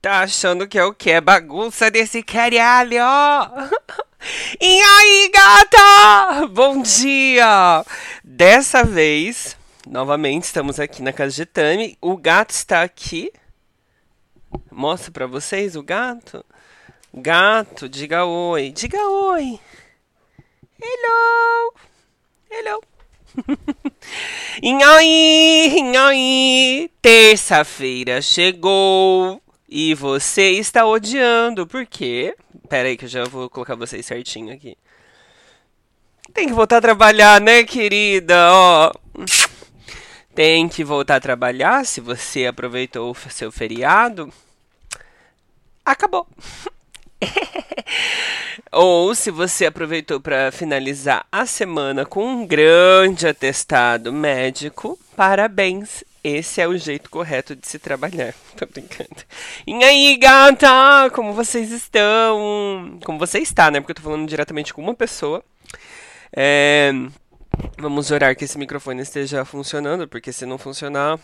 Tá achando que é o que? É bagunça desse caralho? e aí, gata? Bom dia! Dessa vez, novamente, estamos aqui na casa de Tami. O gato está aqui. Mostra pra vocês o gato. Gato, diga oi. Diga oi. Hello. Hello. Inhoi, inhoi, terça-feira chegou. E você está odiando. Por quê? Pera aí que eu já vou colocar vocês certinho aqui. Tem que voltar a trabalhar, né, querida? Ó. Tem que voltar a trabalhar se você aproveitou o seu feriado. Acabou. Ou se você aproveitou para finalizar a semana com um grande atestado médico, parabéns. Esse é o jeito correto de se trabalhar. Tô brincando. E aí, gata? Como vocês estão? Como você está, né? Porque eu tô falando diretamente com uma pessoa. É... Vamos orar que esse microfone esteja funcionando, porque se não funcionar,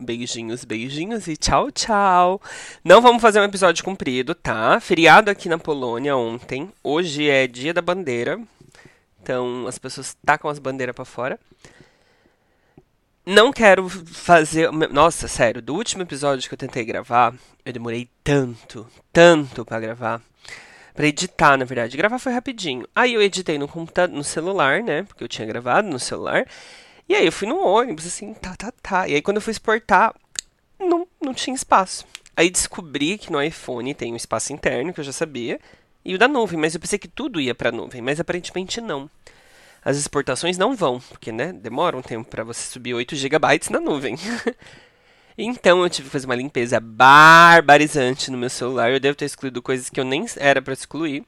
Beijinhos, beijinhos e tchau, tchau. Não vamos fazer um episódio comprido, tá? Feriado aqui na Polônia ontem. Hoje é dia da bandeira. Então as pessoas tacam as bandeiras para fora. Não quero fazer. Nossa, sério, do último episódio que eu tentei gravar, eu demorei tanto, tanto para gravar. Pra editar, na verdade. Gravar foi rapidinho. Aí eu editei no computador, no celular, né? Porque eu tinha gravado no celular. E aí eu fui no ônibus, assim, tá, tá, tá. E aí quando eu fui exportar, não, não tinha espaço. Aí descobri que no iPhone tem um espaço interno, que eu já sabia, e o da nuvem, mas eu pensei que tudo ia pra nuvem, mas aparentemente não. As exportações não vão, porque, né, demora um tempo para você subir 8 GB na nuvem. então eu tive que fazer uma limpeza barbarizante no meu celular. Eu devo ter excluído coisas que eu nem era para excluir.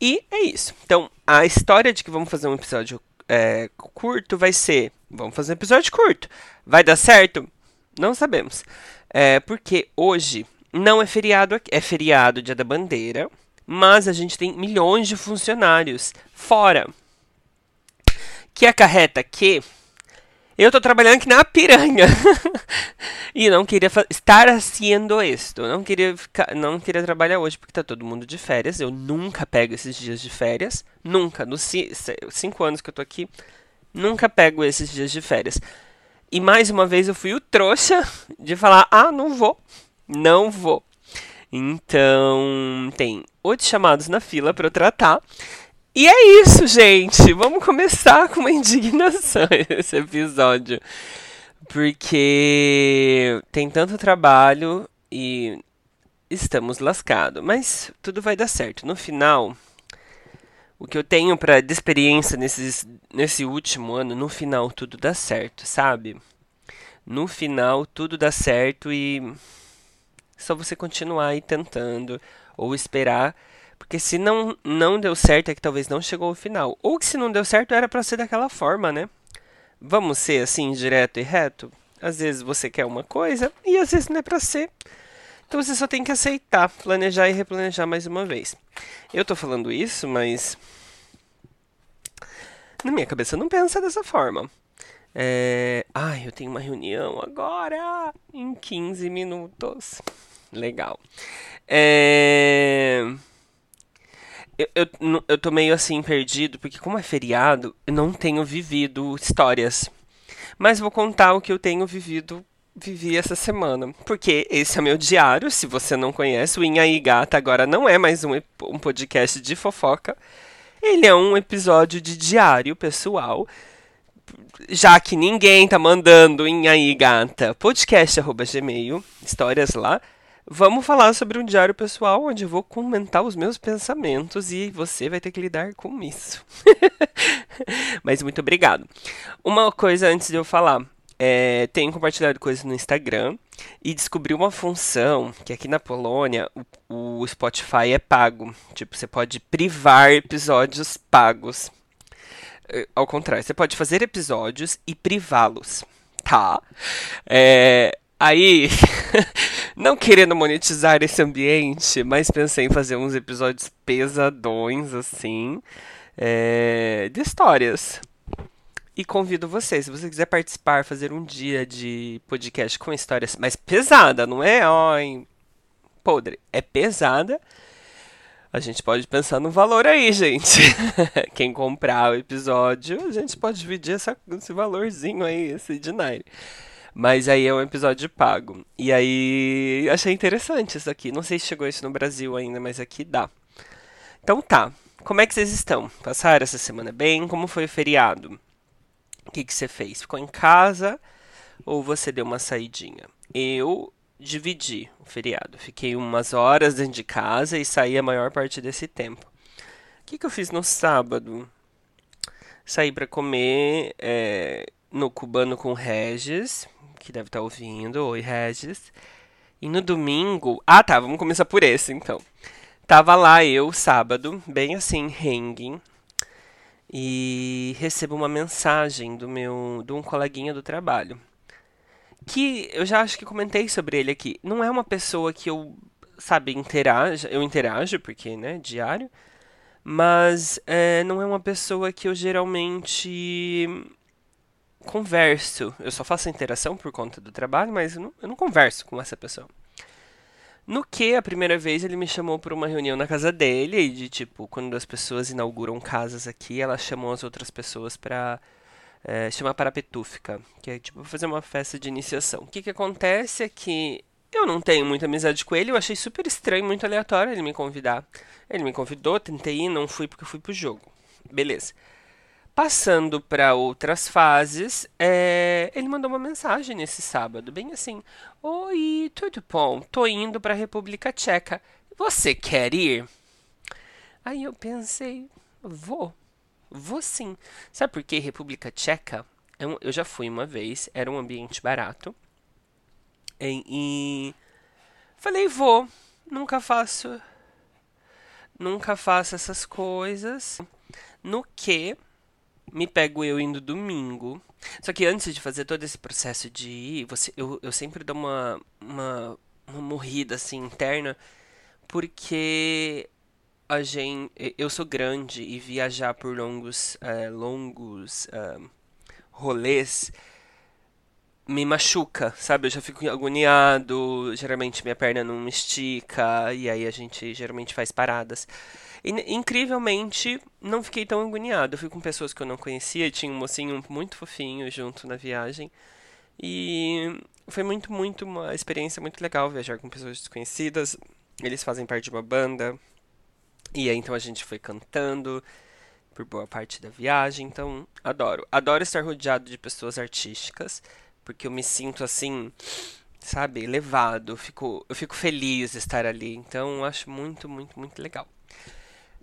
E é isso. Então, a história de que vamos fazer um episódio é, curto vai ser. Vamos fazer um episódio curto. Vai dar certo? Não sabemos. É, porque hoje não é feriado é feriado dia da bandeira, mas a gente tem milhões de funcionários fora. Que acarreta que eu tô trabalhando aqui na piranha. e não queria estar haciendo isto. Não queria ficar, não queria trabalhar hoje porque tá todo mundo de férias. Eu nunca pego esses dias de férias. Nunca. Nos cinco anos que eu tô aqui, nunca pego esses dias de férias. E mais uma vez eu fui o trouxa de falar: ah, não vou. Não vou. Então, tem oito chamados na fila para eu tratar. E é isso, gente. Vamos começar com uma indignação esse episódio. Porque tem tanto trabalho e estamos lascados. Mas tudo vai dar certo. No final, o que eu tenho para de experiência nesses, nesse último ano, no final tudo dá certo, sabe? No final tudo dá certo e só você continuar aí tentando ou esperar porque se não, não deu certo, é que talvez não chegou ao final. Ou que se não deu certo, era para ser daquela forma, né? Vamos ser assim, direto e reto? Às vezes você quer uma coisa e às vezes não é para ser. Então você só tem que aceitar, planejar e replanejar mais uma vez. Eu tô falando isso, mas. Na minha cabeça não pensa dessa forma. É... Ai, eu tenho uma reunião agora! Em 15 minutos. Legal. É eu, eu, eu tô meio assim perdido, porque como é feriado, eu não tenho vivido histórias. Mas vou contar o que eu tenho vivido, vivi essa semana. Porque esse é meu diário, se você não conhece, o Inha e Gata agora não é mais um, um podcast de fofoca. Ele é um episódio de diário pessoal. Já que ninguém tá mandando em aí, gata, podcast.gmail, histórias lá. Vamos falar sobre um diário pessoal onde eu vou comentar os meus pensamentos e você vai ter que lidar com isso. Mas muito obrigado. Uma coisa antes de eu falar. é, tenho compartilhado coisas no Instagram e descobri uma função que aqui na Polônia o, o Spotify é pago. Tipo, você pode privar episódios pagos. É, ao contrário, você pode fazer episódios e privá-los, tá? É, aí, não querendo monetizar esse ambiente, mas pensei em fazer uns episódios pesadões, assim, é, de histórias. E convido você, se você quiser participar, fazer um dia de podcast com histórias mais pesada, não é? Ai, podre, é pesada. A gente pode pensar no valor aí, gente. Quem comprar o episódio, a gente pode dividir essa, esse valorzinho aí, esse dinheiro. Mas aí é um episódio pago. E aí achei interessante isso aqui. Não sei se chegou isso no Brasil ainda, mas aqui dá. Então tá. Como é que vocês estão? Passaram essa semana bem? Como foi o feriado? O que, que você fez? Ficou em casa ou você deu uma saidinha? Eu dividi o feriado. Fiquei umas horas dentro de casa e saí a maior parte desse tempo. O que, que eu fiz no sábado? Saí para comer é, no Cubano com Regis, que deve estar tá ouvindo. Oi, Regis. E no domingo. Ah, tá, vamos começar por esse então. Tava lá eu, sábado, bem assim, hanging. E recebo uma mensagem do meu, de um coleguinha do trabalho que eu já acho que comentei sobre ele aqui. Não é uma pessoa que eu, sabe, interaja, eu interajo, porque, né, diário, mas é, não é uma pessoa que eu geralmente converso. Eu só faço interação por conta do trabalho, mas eu não, eu não converso com essa pessoa. No que, a primeira vez, ele me chamou para uma reunião na casa dele, e de tipo, quando as pessoas inauguram casas aqui, elas chamam as outras pessoas para é, chama Parapetúfica, que é tipo fazer uma festa de iniciação. O que, que acontece é que eu não tenho muita amizade com ele, eu achei super estranho, muito aleatório ele me convidar. Ele me convidou, tentei ir, não fui porque fui pro jogo. Beleza. Passando para outras fases, é... ele mandou uma mensagem nesse sábado, bem assim: Oi, tudo bom? Tô indo para a República Tcheca. Você quer ir? Aí eu pensei: Vou. Vou sim. Sabe por que República Tcheca? É eu já fui uma vez, era um ambiente barato. E, e falei, vou. Nunca faço. Nunca faço essas coisas. No que me pego eu indo domingo. Só que antes de fazer todo esse processo de ir, você, eu, eu sempre dou uma, uma, uma morrida assim interna. Porque a gente, eu sou grande e viajar por longos, uh, longos uh, rolês me machuca, sabe? Eu já fico agoniado, geralmente minha perna não estica e aí a gente geralmente faz paradas. E, incrivelmente, não fiquei tão agoniado. Eu fui com pessoas que eu não conhecia, tinha um mocinho muito fofinho junto na viagem. E foi muito, muito uma experiência muito legal viajar com pessoas desconhecidas. Eles fazem parte de uma banda, e aí então a gente foi cantando por boa parte da viagem, então adoro. Adoro estar rodeado de pessoas artísticas, porque eu me sinto assim, sabe, elevado, eu fico, eu fico feliz de estar ali, então acho muito, muito, muito legal.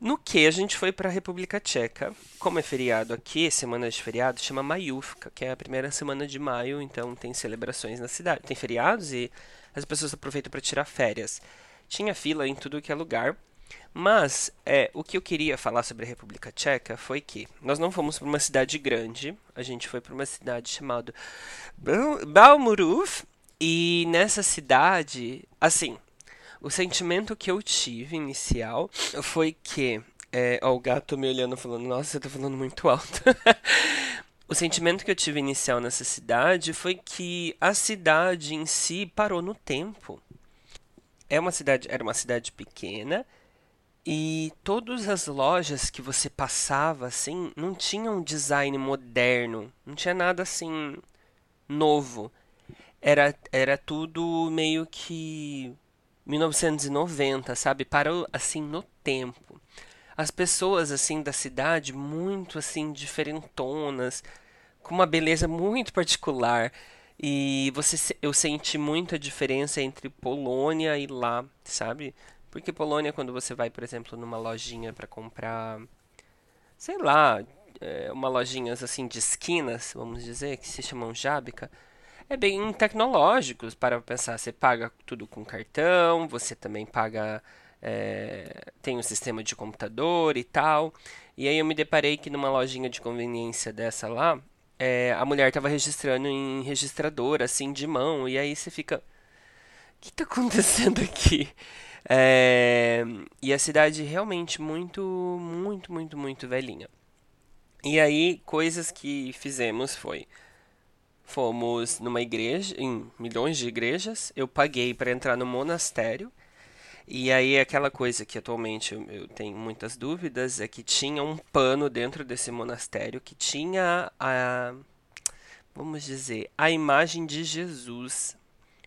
No que a gente foi para a República Tcheca, como é feriado aqui, semana de feriado, chama Maiúfka, que é a primeira semana de maio, então tem celebrações na cidade, tem feriados e as pessoas aproveitam para tirar férias. Tinha fila em tudo que é lugar. Mas é, o que eu queria falar sobre a República Tcheca foi que nós não fomos para uma cidade grande, a gente foi para uma cidade chamada Balmuruf, e nessa cidade, assim, o sentimento que eu tive inicial foi que. É, ó, o gato me olhando falando, nossa, você tá falando muito alto. o sentimento que eu tive inicial nessa cidade foi que a cidade em si parou no tempo. É uma cidade, era uma cidade pequena, e todas as lojas que você passava assim não tinham um design moderno, não tinha nada assim novo. Era era tudo meio que 1990, sabe? Parou assim no tempo. As pessoas assim da cidade muito assim diferentonas, com uma beleza muito particular. E você eu senti muita diferença entre Polônia e lá, sabe? Porque Polônia, quando você vai, por exemplo, numa lojinha para comprar, sei lá, é, uma lojinhas assim de esquinas, vamos dizer, que se chamam Jábica, é bem tecnológicos para pensar. Você paga tudo com cartão, você também paga é, tem um sistema de computador e tal. E aí eu me deparei que numa lojinha de conveniência dessa lá, é, a mulher estava registrando em registrador, assim, de mão. E aí você fica. O que está acontecendo aqui? É, e a cidade realmente muito, muito, muito, muito velhinha. E aí, coisas que fizemos foi. Fomos numa igreja, em milhões de igrejas. Eu paguei para entrar no monastério. E aí aquela coisa que atualmente eu, tenho muitas dúvidas é que tinha um pano dentro desse monastério que tinha a vamos dizer, a imagem de Jesus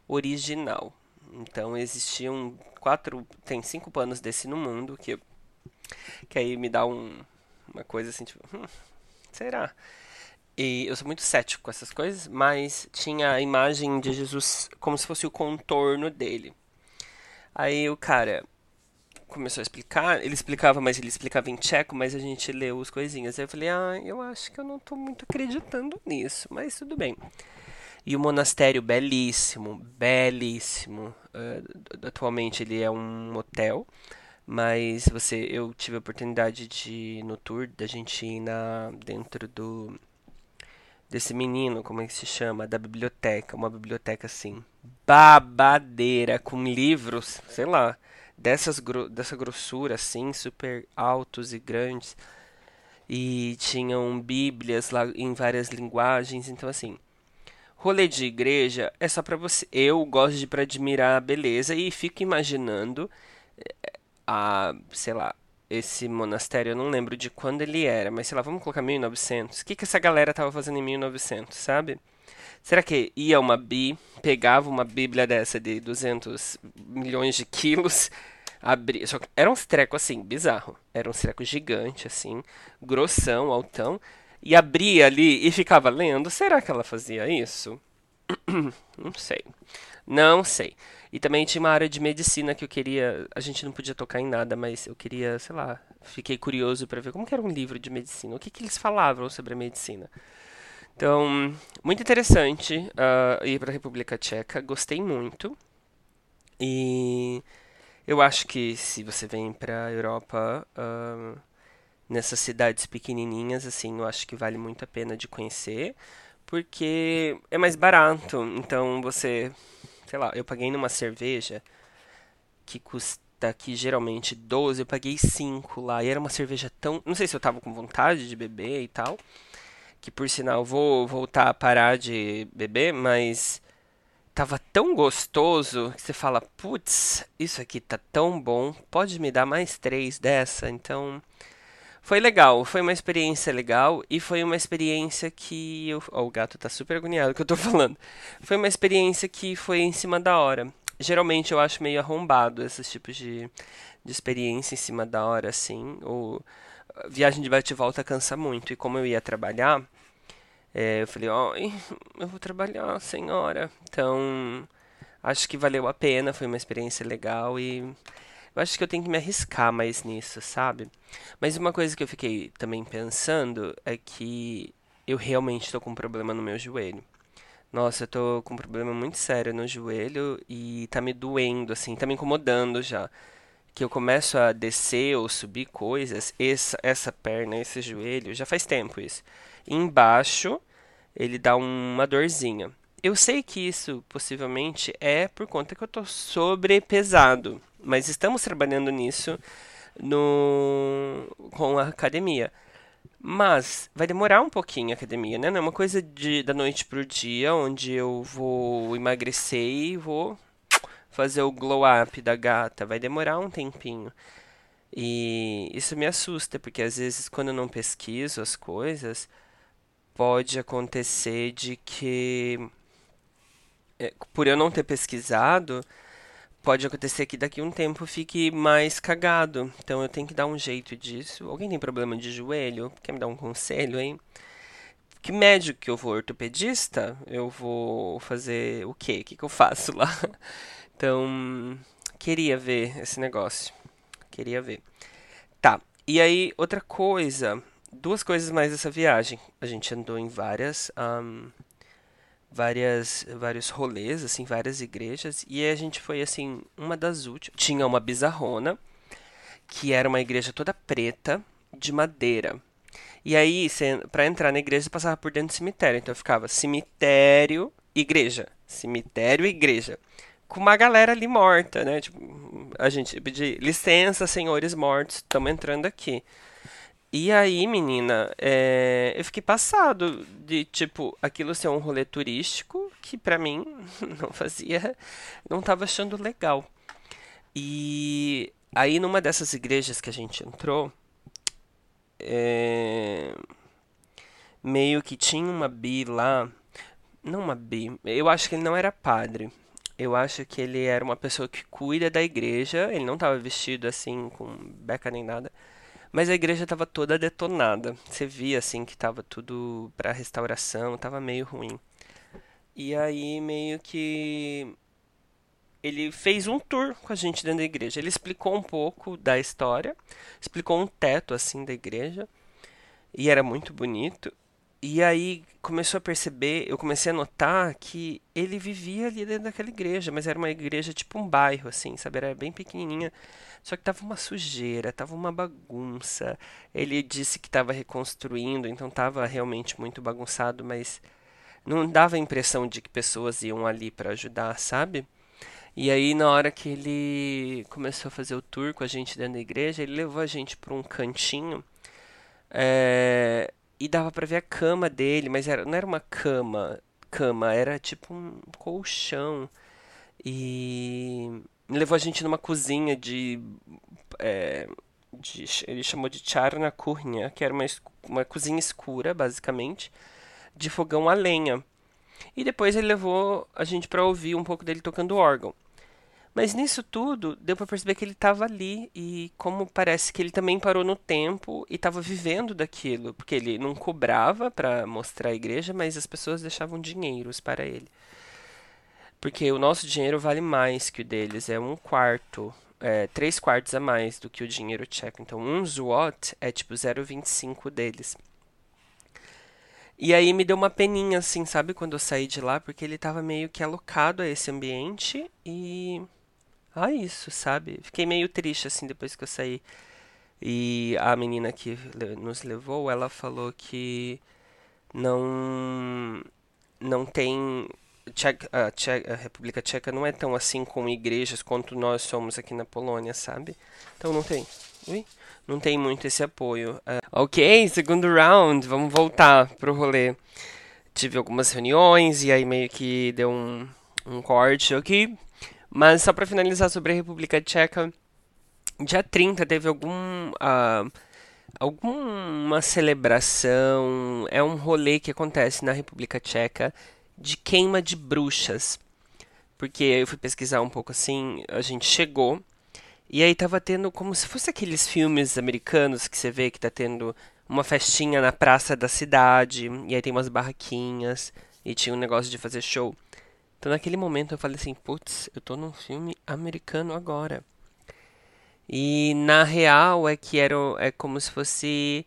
original. Então existiam quatro, tem cinco panos desse no mundo que que aí me dá um, uma coisa assim tipo, hum, será? E eu sou muito cético com essas coisas, mas tinha a imagem de Jesus como se fosse o contorno dele. Aí o cara começou a explicar, ele explicava, mas ele explicava em tcheco, mas a gente leu as coisinhas. Aí eu falei, ah, eu acho que eu não tô muito acreditando nisso, mas tudo bem. E o monastério belíssimo, belíssimo. Uh, atualmente ele é um hotel, mas você, eu tive a oportunidade de no tour da gente ir na dentro do desse menino, como é que se chama, da biblioteca, uma biblioteca assim, babadeira, com livros, sei lá, dessas, dessa grossura assim, super altos e grandes. E tinham bíblias lá em várias linguagens, então assim, rolê de igreja é só para você. Eu gosto de para admirar a beleza e fico imaginando eh, a, sei lá, esse monastério, eu não lembro de quando ele era, mas sei lá, vamos colocar 1900. O que que essa galera tava fazendo em 1900, sabe? Será que ia uma bi, pegava uma bíblia dessa de 200 milhões de quilos, abria... Só que era um treco assim, bizarro. Era um treco gigante, assim, grossão, altão. E abria ali e ficava lendo. Será que ela fazia isso? não sei. Não sei. E também tinha uma área de medicina que eu queria. A gente não podia tocar em nada, mas eu queria, sei lá. Fiquei curioso para ver como era um livro de medicina. O que, que eles falavam sobre a medicina. Então, muito interessante uh, ir para a República Tcheca. Gostei muito. E eu acho que se você vem para a Europa, uh, nessas cidades pequenininhas, assim, eu acho que vale muito a pena de conhecer, porque é mais barato. Então, você, sei lá, eu paguei numa cerveja que custa aqui geralmente 12, eu paguei 5 lá. E era uma cerveja tão. Não sei se eu tava com vontade de beber e tal que por sinal vou voltar a parar de beber, mas tava tão gostoso que você fala, putz, isso aqui tá tão bom, pode me dar mais três dessa? Então, foi legal, foi uma experiência legal e foi uma experiência que eu... Oh, o gato tá super agoniado que eu tô falando. Foi uma experiência que foi em cima da hora. Geralmente eu acho meio arrombado esses tipos de, de experiência em cima da hora, assim, ou viagem de bate e volta cansa muito. E como eu ia trabalhar, é, eu falei, ó, eu vou trabalhar, senhora. Então, acho que valeu a pena, foi uma experiência legal e eu acho que eu tenho que me arriscar mais nisso, sabe? Mas uma coisa que eu fiquei também pensando é que eu realmente estou com um problema no meu joelho. Nossa, eu tô com um problema muito sério no joelho e tá me doendo, assim, tá me incomodando já que eu começo a descer ou subir coisas, essa, essa perna, esse joelho, já faz tempo isso. embaixo, ele dá uma dorzinha. Eu sei que isso possivelmente é por conta que eu estou sobrepesado, mas estamos trabalhando nisso no com a academia. Mas vai demorar um pouquinho a academia, né? Não é uma coisa de, da noite pro dia, onde eu vou emagrecer e vou fazer o glow up da gata. Vai demorar um tempinho. E isso me assusta, porque às vezes quando eu não pesquiso as coisas, pode acontecer de que, é, por eu não ter pesquisado, pode acontecer que daqui a um tempo fique mais cagado. Então eu tenho que dar um jeito disso. Alguém tem problema de joelho? Quer me dar um conselho, hein? Que médico que eu vou? Ortopedista? Eu vou fazer o quê? O que, que eu faço lá? Então, queria ver esse negócio. Queria ver. Tá. E aí, outra coisa duas coisas mais dessa viagem. A gente andou em várias, um, várias, vários rolês, assim, várias igrejas. E a gente foi, assim, uma das últimas. Tinha uma bizarrona, que era uma igreja toda preta, de madeira. E aí, para entrar na igreja, você passava por dentro do cemitério. Então ficava cemitério, igreja. Cemitério, igreja. Com uma galera ali morta, né? Tipo, a gente pedia licença, senhores mortos, estamos entrando aqui. E aí, menina, é, eu fiquei passado de, tipo, aquilo ser um rolê turístico que para mim não fazia, não tava achando legal. E aí, numa dessas igrejas que a gente entrou, é, meio que tinha uma bi lá, não uma bi, eu acho que ele não era padre. Eu acho que ele era uma pessoa que cuida da igreja, ele não tava vestido assim com beca nem nada mas a igreja estava toda detonada. Você via assim que estava tudo para restauração, estava meio ruim. E aí meio que ele fez um tour com a gente dentro da igreja. Ele explicou um pouco da história, explicou um teto assim da igreja e era muito bonito. E aí começou a perceber, eu comecei a notar que ele vivia ali dentro daquela igreja, mas era uma igreja tipo um bairro, assim, sabe? Era bem pequenininha. Só que tava uma sujeira, tava uma bagunça. Ele disse que estava reconstruindo, então tava realmente muito bagunçado, mas não dava a impressão de que pessoas iam ali para ajudar, sabe? E aí, na hora que ele começou a fazer o tour com a gente dentro da igreja, ele levou a gente para um cantinho. É, e dava para ver a cama dele, mas era, não era uma cama, cama, era tipo um colchão. E levou a gente numa cozinha de, é, de ele chamou de charna kurnia, que era uma, uma cozinha escura, basicamente, de fogão a lenha. E depois ele levou a gente para ouvir um pouco dele tocando órgão. Mas nisso tudo, deu para perceber que ele estava ali e como parece que ele também parou no tempo e estava vivendo daquilo, porque ele não cobrava para mostrar a igreja, mas as pessoas deixavam dinheiros para ele. Porque o nosso dinheiro vale mais que o deles, é um quarto, é, três quartos a mais do que o dinheiro tcheco. Então, um złot é tipo 0,25 deles. E aí me deu uma peninha, assim, sabe, quando eu saí de lá, porque ele estava meio que alocado a esse ambiente e ah, isso, sabe? Fiquei meio triste assim depois que eu saí. E a menina que nos levou, ela falou que não não tem a, Tcheca, a República Tcheca não é tão assim com igrejas quanto nós somos aqui na Polônia, sabe? Então não tem. Ui? Não tem muito esse apoio. Uh, ok, segundo round, vamos voltar pro rolê. Tive algumas reuniões e aí meio que deu um, um corte aqui. Mas só para finalizar sobre a República Tcheca, dia 30 teve algum. Uh, alguma celebração, é um rolê que acontece na República Tcheca de queima de bruxas. Porque eu fui pesquisar um pouco assim, a gente chegou e aí tava tendo como se fosse aqueles filmes americanos que você vê que tá tendo uma festinha na praça da cidade, e aí tem umas barraquinhas, e tinha um negócio de fazer show. Então naquele momento eu falei assim, putz, eu tô num filme americano agora. E na real é que era é como se fosse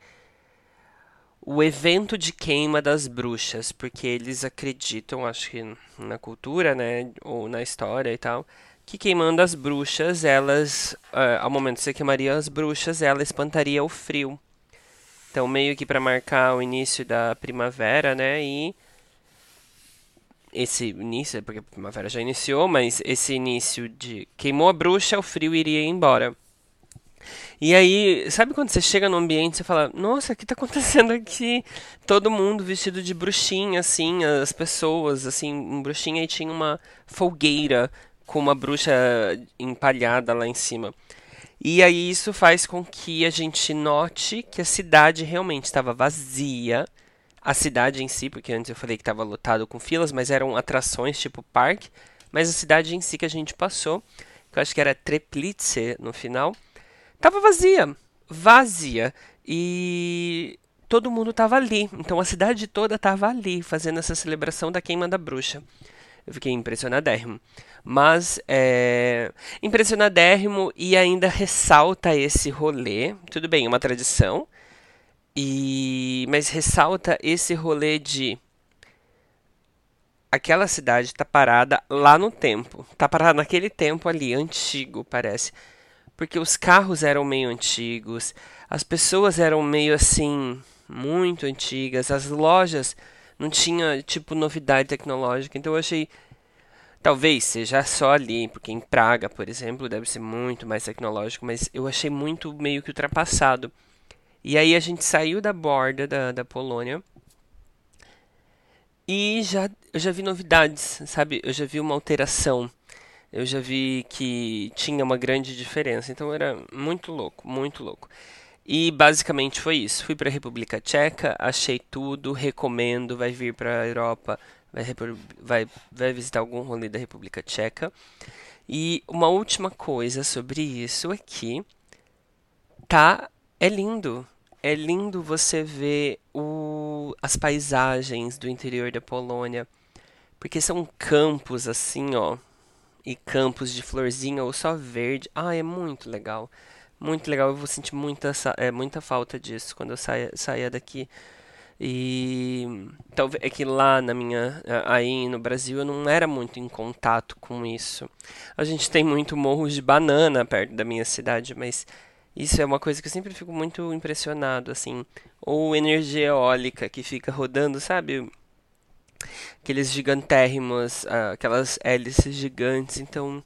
o evento de queima das bruxas, porque eles acreditam, acho que na cultura, né, ou na história e tal, que queimando as bruxas, elas, uh, ao momento que você queimaria as bruxas, ela espantaria o frio. Então meio que para marcar o início da primavera, né, e esse início, porque a primavera já iniciou, mas esse início de queimou a bruxa, o frio iria embora. E aí, sabe quando você chega no ambiente e fala, nossa, o que está acontecendo aqui? Todo mundo vestido de bruxinha, assim, as pessoas, assim, um bruxinha e tinha uma folgueira com uma bruxa empalhada lá em cima. E aí isso faz com que a gente note que a cidade realmente estava vazia a cidade em si, porque antes eu falei que estava lotado com filas, mas eram atrações tipo parque, mas a cidade em si que a gente passou, que eu acho que era Treplice no final, estava vazia, vazia. E todo mundo estava ali. Então a cidade toda estava ali, fazendo essa celebração da queima da bruxa. Eu fiquei impressionadérrimo. Mas é impressionadérrimo e ainda ressalta esse rolê. Tudo bem, é uma tradição, E mas ressalta esse rolê de aquela cidade tá parada lá no tempo. Tá parada naquele tempo ali, antigo, parece. Porque os carros eram meio antigos, as pessoas eram meio assim, muito antigas, as lojas não tinha tipo novidade tecnológica. Então eu achei talvez seja só ali, porque em Praga, por exemplo, deve ser muito mais tecnológico, mas eu achei muito meio que ultrapassado. E aí a gente saiu da borda da, da Polônia e já, eu já vi novidades, sabe? Eu já vi uma alteração. Eu já vi que tinha uma grande diferença. Então era muito louco, muito louco. E basicamente foi isso. Fui para a República Tcheca, achei tudo, recomendo, vai vir para a Europa, vai, vai, vai visitar algum rolê da República Tcheca. E uma última coisa sobre isso é que tá é lindo. É lindo você ver o, as paisagens do interior da Polônia, porque são campos assim, ó, e campos de florzinha ou só verde. Ah, é muito legal. Muito legal, eu vou sentir muita, é, muita falta disso quando eu saia, saia daqui. E talvez é que lá na minha aí no Brasil eu não era muito em contato com isso. A gente tem muito morros de banana perto da minha cidade, mas isso é uma coisa que eu sempre fico muito impressionado assim, ou energia eólica que fica rodando, sabe? Aqueles gigantérrimos, ah, aquelas hélices gigantes, então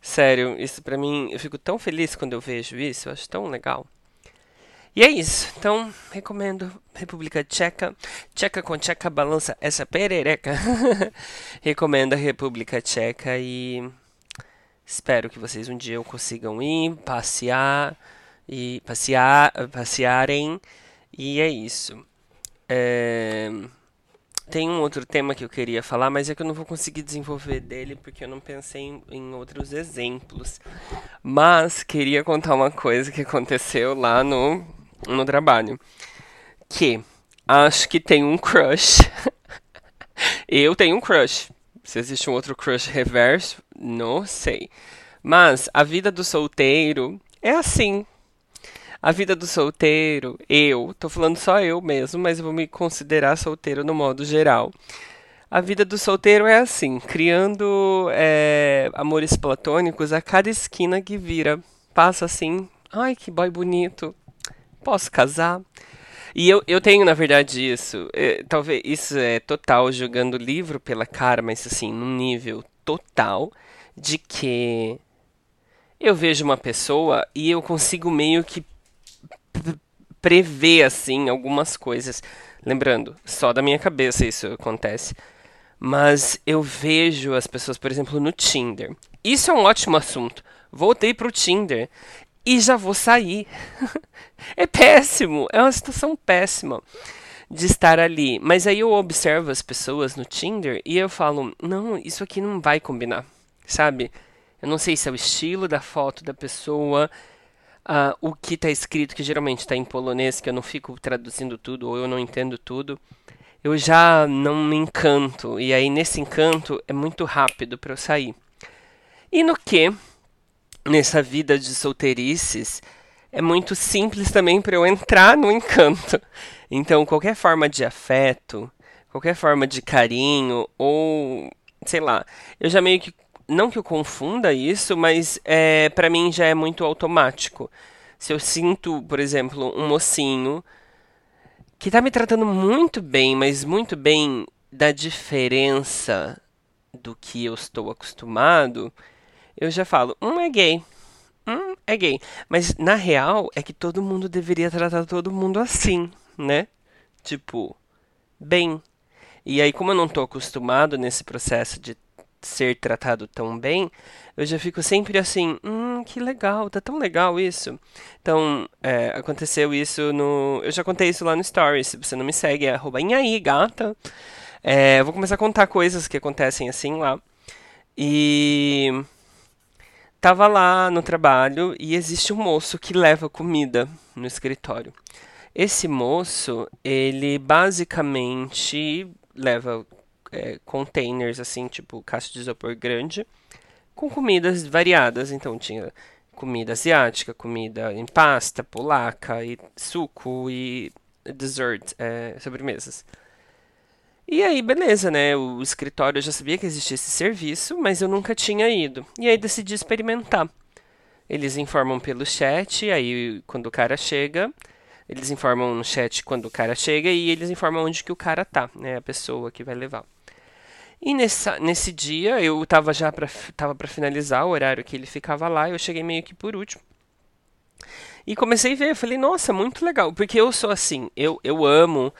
Sério, isso pra mim, eu fico tão feliz quando eu vejo isso, eu acho tão legal. E é isso, então recomendo República Tcheca. Tcheca com Tcheca balança essa perereca. recomendo a República Tcheca e espero que vocês um dia consigam ir, passear e passear, passearem. E é isso. É... Tem um outro tema que eu queria falar, mas é que eu não vou conseguir desenvolver dele porque eu não pensei em, em outros exemplos. Mas queria contar uma coisa que aconteceu lá no, no trabalho. Que acho que tem um crush. eu tenho um crush. Se existe um outro crush reverso, não sei. Mas a vida do solteiro é assim. A vida do solteiro, eu, tô falando só eu mesmo, mas eu vou me considerar solteiro no modo geral. A vida do solteiro é assim, criando é, amores platônicos a cada esquina que vira. Passa assim, ai que boy bonito, posso casar? E eu, eu tenho, na verdade, isso. É, talvez isso é total jogando livro pela cara, mas assim, num nível total de que eu vejo uma pessoa e eu consigo meio que prever assim algumas coisas. Lembrando, só da minha cabeça isso acontece. Mas eu vejo as pessoas, por exemplo, no Tinder. Isso é um ótimo assunto. Voltei pro Tinder e já vou sair. é péssimo, é uma situação péssima de estar ali. Mas aí eu observo as pessoas no Tinder e eu falo: "Não, isso aqui não vai combinar". Sabe? Eu não sei se é o estilo da foto da pessoa, uh, o que está escrito, que geralmente está em polonês, que eu não fico traduzindo tudo ou eu não entendo tudo, eu já não me encanto. E aí nesse encanto é muito rápido para eu sair. E no que, nessa vida de solteirices, é muito simples também para eu entrar no encanto. Então, qualquer forma de afeto, qualquer forma de carinho, ou sei lá, eu já meio que não que eu confunda isso, mas é, para mim já é muito automático. Se eu sinto, por exemplo, um mocinho que tá me tratando muito bem, mas muito bem da diferença do que eu estou acostumado, eu já falo, hum, é gay. Hum, é gay. Mas na real é que todo mundo deveria tratar todo mundo assim, né? Tipo, bem. E aí, como eu não tô acostumado nesse processo de ser tratado tão bem, eu já fico sempre assim, hum, que legal, tá tão legal isso. Então, é, aconteceu isso no. Eu já contei isso lá no Stories. Se você não me segue, é arroba aí, gata. É, vou começar a contar coisas que acontecem assim lá. E tava lá no trabalho e existe um moço que leva comida no escritório. Esse moço, ele basicamente leva é, containers, assim, tipo caixa de isopor grande, com comidas variadas. Então tinha comida asiática, comida em pasta, polaca, e suco, e dessert, é, sobremesas. E aí, beleza, né? O escritório eu já sabia que existia esse serviço, mas eu nunca tinha ido. E aí decidi experimentar. Eles informam pelo chat, aí quando o cara chega, eles informam no chat quando o cara chega e eles informam onde que o cara tá, né? A pessoa que vai levar. E nessa, nesse dia eu tava já para tava para finalizar o horário que ele ficava lá, eu cheguei meio que por último. E comecei a ver, falei, nossa, muito legal, porque eu sou assim, eu, eu amo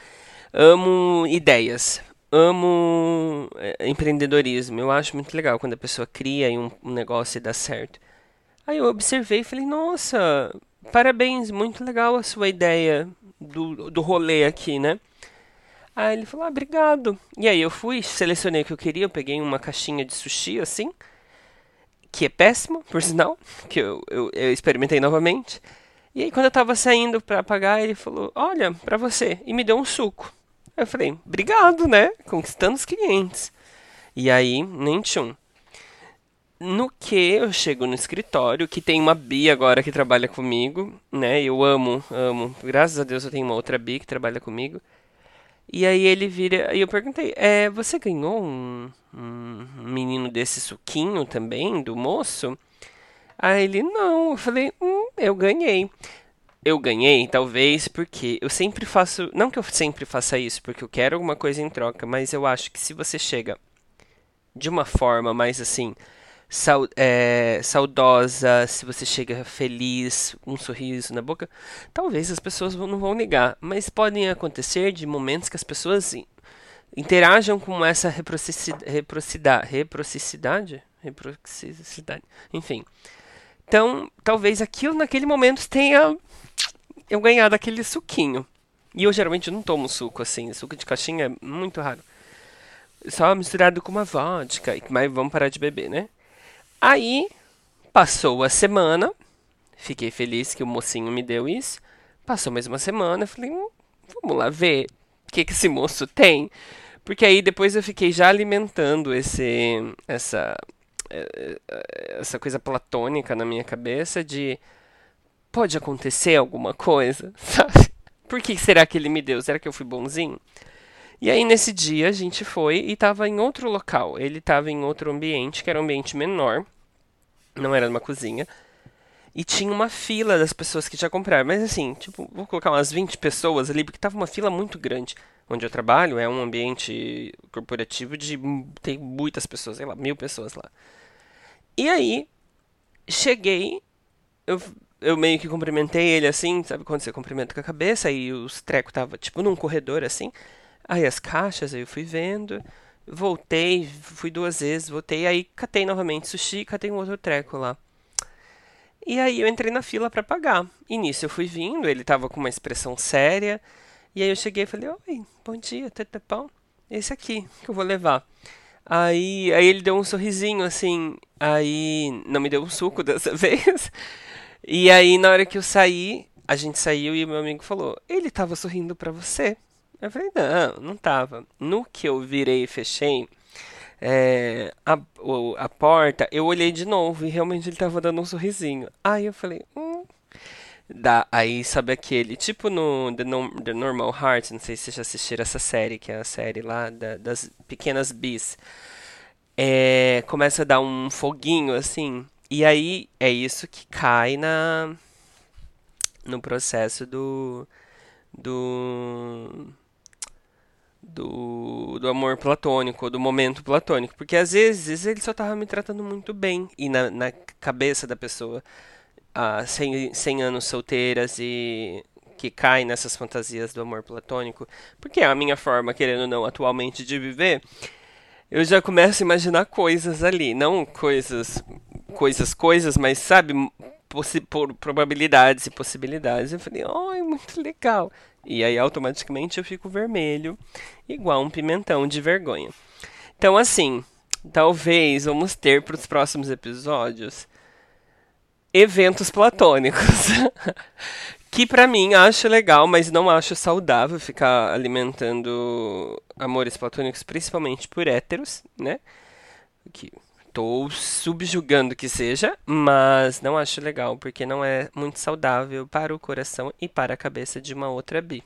amo ideias, amo é, empreendedorismo. Eu acho muito legal quando a pessoa cria um, um negócio e dá certo. Aí eu observei e falei, nossa, parabéns, muito legal a sua ideia do, do rolê aqui, né? Aí ele falou, ah, obrigado. E aí eu fui, selecionei o que eu queria, eu peguei uma caixinha de sushi, assim, que é péssimo, por sinal, que eu, eu, eu experimentei novamente. E aí quando eu tava saindo para pagar, ele falou, olha, para você, e me deu um suco. Eu falei, obrigado, né? Conquistando os clientes. E aí, nem tchum. No que eu chego no escritório, que tem uma Bi agora que trabalha comigo, né? Eu amo, amo. Graças a Deus eu tenho uma outra Bi que trabalha comigo. E aí ele vira. E eu perguntei: é, você ganhou um, um menino desse suquinho também, do moço? Aí ele: não. Eu falei: hum, eu ganhei eu ganhei, talvez porque eu sempre faço. Não que eu sempre faça isso porque eu quero alguma coisa em troca, mas eu acho que se você chega de uma forma mais assim. É, saudosa, se você chega feliz, um sorriso na boca, talvez as pessoas não vão ligar. Mas podem acontecer de momentos que as pessoas interajam com essa reciprocidade, reciprocidade, enfim. Então, talvez aquilo naquele momento tenha eu ganhar daquele suquinho. E eu geralmente não tomo suco assim, suco de caixinha é muito raro. Só misturado com uma vodka, mas vamos parar de beber, né? Aí, passou a semana, fiquei feliz que o mocinho me deu isso. Passou mais uma semana, falei, hum, vamos lá ver o que, que esse moço tem. Porque aí depois eu fiquei já alimentando esse, essa, eh, eh, essa coisa platônica na minha cabeça de pode acontecer alguma coisa, sabe? Por que será que ele me deu? Será que eu fui bonzinho? E aí nesse dia a gente foi e estava em outro local. Ele estava em outro ambiente, que era um ambiente menor, não era numa cozinha. E tinha uma fila das pessoas que já compraram. Mas assim, tipo, vou colocar umas 20 pessoas ali, porque tava uma fila muito grande. Onde eu trabalho é um ambiente corporativo de. tem muitas pessoas, sei lá, mil pessoas lá. E aí, cheguei, eu eu meio que cumprimentei ele assim, sabe quando você cumprimenta com a cabeça, e os trecos tava tipo num corredor assim. Aí as caixas, aí eu fui vendo, voltei, fui duas vezes, voltei, aí catei novamente sushi, catei um outro treco lá. E aí eu entrei na fila para pagar. E nisso eu fui vindo, ele tava com uma expressão séria, e aí eu cheguei e falei: "Oi, bom dia, tudo bom? Esse aqui que eu vou levar". Aí, aí ele deu um sorrisinho assim, aí não me deu um suco dessa vez. E aí, na hora que eu saí, a gente saiu e meu amigo falou: Ele tava sorrindo para você? Eu falei: Não, não tava. No que eu virei e fechei é, a, a porta, eu olhei de novo e realmente ele tava dando um sorrisinho. Aí eu falei: Hum. Dá, aí sabe aquele, tipo no The, no, The Normal Heart, não sei se vocês já assistiram essa série, que é a série lá da, das pequenas bis. É, começa a dar um foguinho assim. E aí é isso que cai na no processo do do do, do amor platônico, do momento platônico, porque às vezes ele só tava me tratando muito bem. E na, na cabeça da pessoa ah, 100, 100 anos solteiras e que cai nessas fantasias do amor platônico, porque é a minha forma, querendo ou não, atualmente de viver, eu já começo a imaginar coisas ali, não coisas coisas, coisas, mas sabe, por probabilidades e possibilidades. Eu falei, ai, muito legal. E aí automaticamente eu fico vermelho, igual um pimentão de vergonha. Então, assim, talvez vamos ter para os próximos episódios eventos platônicos. que para mim acho legal, mas não acho saudável ficar alimentando amores platônicos, principalmente por héteros, né? Que estou subjugando que seja, mas não acho legal porque não é muito saudável para o coração e para a cabeça de uma outra bi.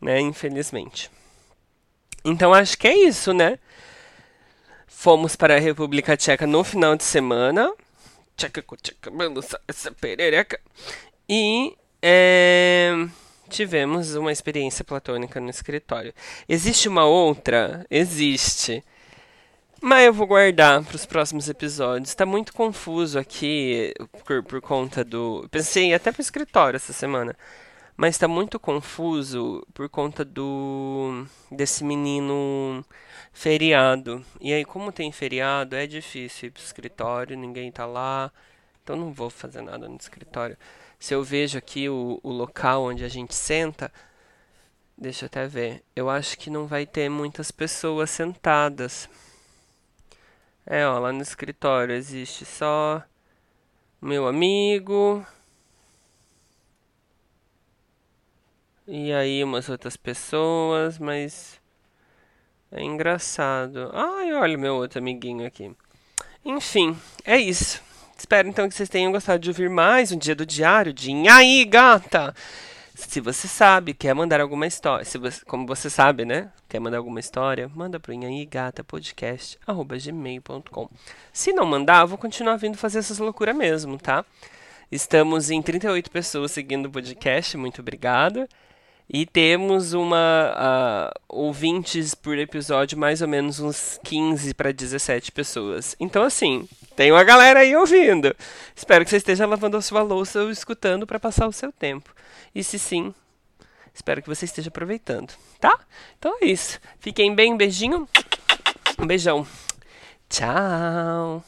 né? Infelizmente. Então acho que é isso, né? Fomos para a República Tcheca no final de semana. Tcheca tcheca, essa perereca. E é, tivemos uma experiência platônica no escritório. Existe uma outra? Existe. Mas eu vou guardar para os próximos episódios. Está muito confuso aqui por, por conta do. Pensei até para o escritório essa semana. Mas está muito confuso por conta do. desse menino feriado. E aí, como tem feriado, é difícil ir o escritório, ninguém tá lá. Então não vou fazer nada no escritório. Se eu vejo aqui o, o local onde a gente senta. Deixa eu até ver. Eu acho que não vai ter muitas pessoas sentadas. É, ó, lá no escritório existe só meu amigo. E aí umas outras pessoas, mas é engraçado. Ai, olha meu outro amiguinho aqui. Enfim, é isso. Espero então que vocês tenham gostado de ouvir mais um dia do diário de Aí, gata! Se você sabe, quer mandar alguma história, se você, como você sabe, né? Quer mandar alguma história, manda pro inhaígatapodcast.gmail.com Se não mandar, vou continuar vindo fazer essas loucuras mesmo, tá? Estamos em 38 pessoas seguindo o podcast, muito obrigado. E temos uma uh, ouvintes por episódio, mais ou menos uns 15 para 17 pessoas. Então, assim, tem uma galera aí ouvindo. Espero que você esteja lavando a sua louça ou escutando para passar o seu tempo. E se sim, espero que você esteja aproveitando, tá? Então é isso. Fiquem bem, um beijinho. Um beijão. Tchau.